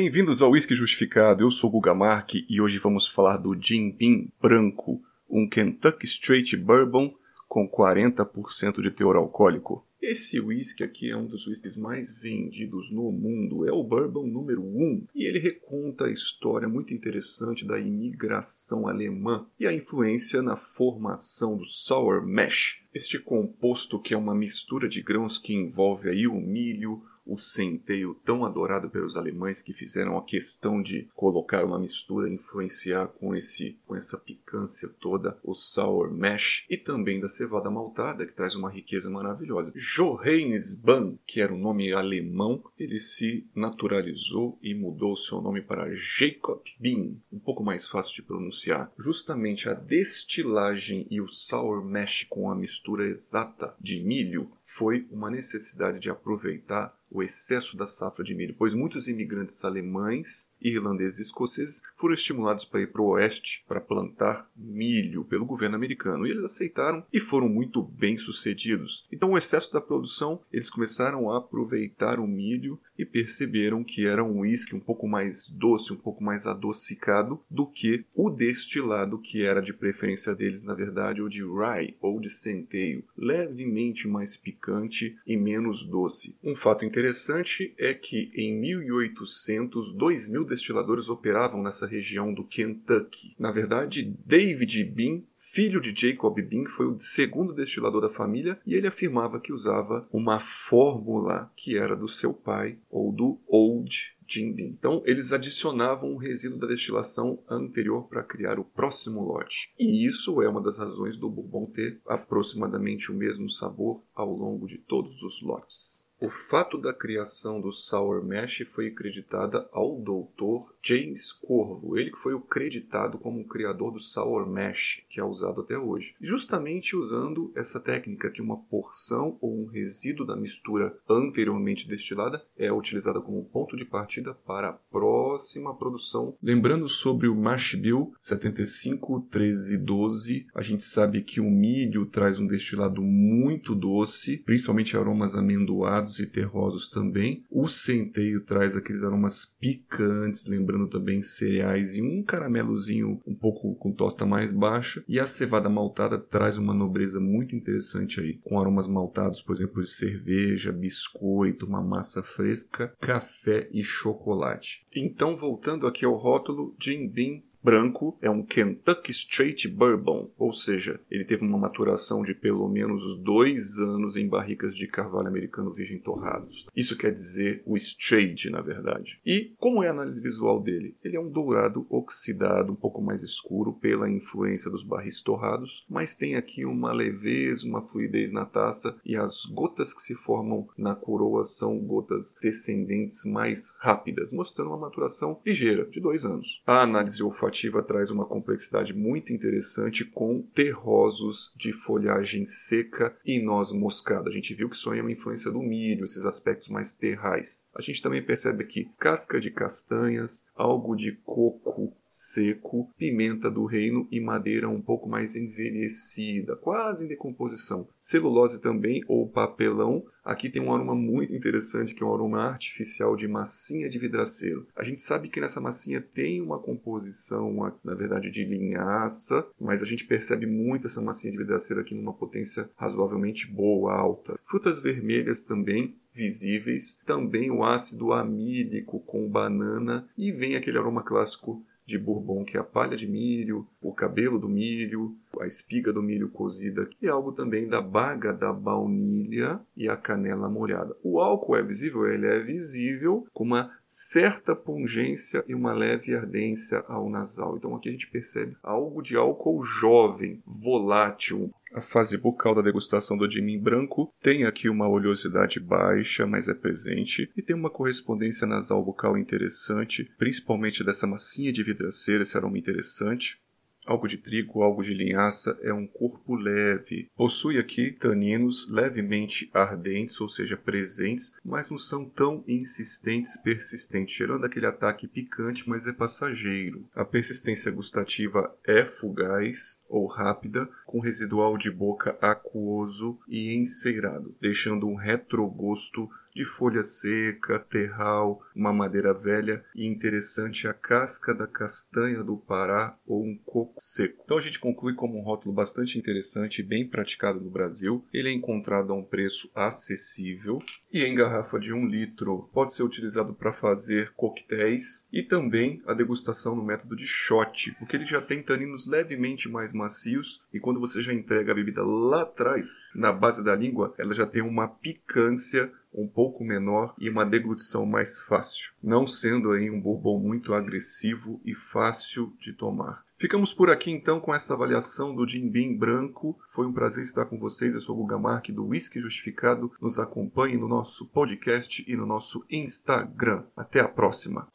Bem-vindos ao Whisky Justificado. Eu sou o Guga Mark e hoje vamos falar do Jim Beam branco, um Kentucky Straight Bourbon com 40% de teor alcoólico. Esse whisky aqui é um dos whiskies mais vendidos no mundo, é o bourbon número 1, um, e ele reconta a história muito interessante da imigração alemã e a influência na formação do sour mash. Este composto que é uma mistura de grãos que envolve aí o milho, o centeio tão adorado pelos alemães que fizeram a questão de colocar uma mistura, influenciar com esse com essa picância toda o sour mash e também da cevada maltada que traz uma riqueza maravilhosa. Johannes Bahn, que era um nome alemão, ele se naturalizou e mudou seu nome para Jacob Bean, um pouco mais fácil de pronunciar. Justamente a destilagem e o sour mash com a mistura exata de milho foi uma necessidade de aproveitar o excesso da safra de milho, pois muitos imigrantes alemães, irlandeses e escoceses foram estimulados para ir para o oeste para plantar milho pelo governo americano. E eles aceitaram e foram muito bem sucedidos. Então, o excesso da produção, eles começaram a aproveitar o milho e perceberam que era um uísque um pouco mais doce, um pouco mais adocicado do que o destilado que era de preferência deles, na verdade, ou de rye ou de centeio, levemente mais picante e menos doce. Um fato interessante é que em 1800, 2 mil destiladores operavam nessa região do Kentucky. Na verdade, David Bean filho de Jacob Bean, foi o segundo destilador da família e ele afirmava que usava uma fórmula que era do seu pai ou do Old. Então, eles adicionavam o resíduo da destilação anterior para criar o próximo lote. E isso é uma das razões do Bourbon ter aproximadamente o mesmo sabor ao longo de todos os lotes. O fato da criação do Sour Mash foi acreditada ao doutor James Corvo, ele que foi o creditado como o criador do Sour Mash, que é usado até hoje. Justamente usando essa técnica que uma porção ou um resíduo da mistura anteriormente destilada é utilizada como ponto de partida para a próxima produção. Lembrando sobre o Mash Bill 751312, a gente sabe que o milho traz um destilado muito doce, principalmente aromas amendoados e terrosos também. O centeio traz aqueles aromas picantes, lembrando também cereais e um caramelozinho um pouco com tosta mais baixa. E a cevada maltada traz uma nobreza muito interessante aí, com aromas maltados, por exemplo, de cerveja, biscoito, uma massa fresca, café e chocolate. Então, voltando aqui ao rótulo, Jim Beam branco é um Kentucky Straight Bourbon, ou seja, ele teve uma maturação de pelo menos dois anos em barricas de carvalho americano virgem torrados. Isso quer dizer o straight, na verdade. E como é a análise visual dele? Ele é um dourado oxidado, um pouco mais escuro pela influência dos barris torrados, mas tem aqui uma leveza, uma fluidez na taça e as gotas que se formam na coroa são gotas descendentes mais rápidas, mostrando uma maturação ligeira, de dois anos. A análise olfativa olfativa traz uma complexidade muito interessante com terrosos de folhagem seca e noz moscada. A gente viu que isso é uma influência do milho, esses aspectos mais terrais. A gente também percebe aqui casca de castanhas, algo de coco seco, pimenta do reino e madeira um pouco mais envelhecida, quase em decomposição. Celulose também ou papelão. Aqui tem um aroma muito interessante que é um aroma artificial de massinha de vidraceiro. A gente sabe que nessa massinha tem uma composição, na verdade, de linhaça, mas a gente percebe muito essa massinha de vidraceiro aqui numa potência razoavelmente boa, alta. Frutas vermelhas também visíveis, também o ácido amílico com banana e vem aquele aroma clássico de bourbon, que é a palha de milho, o cabelo do milho, a espiga do milho cozida e algo também da baga da baunilha e a canela molhada. O álcool é visível? Ele é visível com uma certa pungência e uma leve ardência ao nasal. Então aqui a gente percebe algo de álcool jovem, volátil, a fase bucal da degustação do Jimin branco tem aqui uma oleosidade baixa, mas é presente, e tem uma correspondência nasal bucal interessante, principalmente dessa massinha de vidraceira, esse aroma interessante. Algo de trigo, algo de linhaça, é um corpo leve. Possui aqui taninos levemente ardentes, ou seja, presentes, mas não são tão insistentes, persistentes, gerando aquele ataque picante, mas é passageiro. A persistência gustativa é fugaz ou rápida, com residual de boca aquoso e enceirado, deixando um retrogosto de folha seca, terral, uma madeira velha e interessante a casca da castanha do Pará ou um coco seco. Então a gente conclui como um rótulo bastante interessante e bem praticado no Brasil. Ele é encontrado a um preço acessível e em garrafa de um litro pode ser utilizado para fazer coquetéis e também a degustação no método de shot, porque ele já tem taninos levemente mais macios e quando você já entrega a bebida lá atrás, na base da língua, ela já tem uma picância um pouco menor e uma deglutição mais fácil, não sendo aí um bourbon muito agressivo e fácil de tomar. Ficamos por aqui então com essa avaliação do Jim Beam branco. Foi um prazer estar com vocês. Eu sou o Guga Mark do Whisky Justificado. Nos acompanhe no nosso podcast e no nosso Instagram. Até a próxima.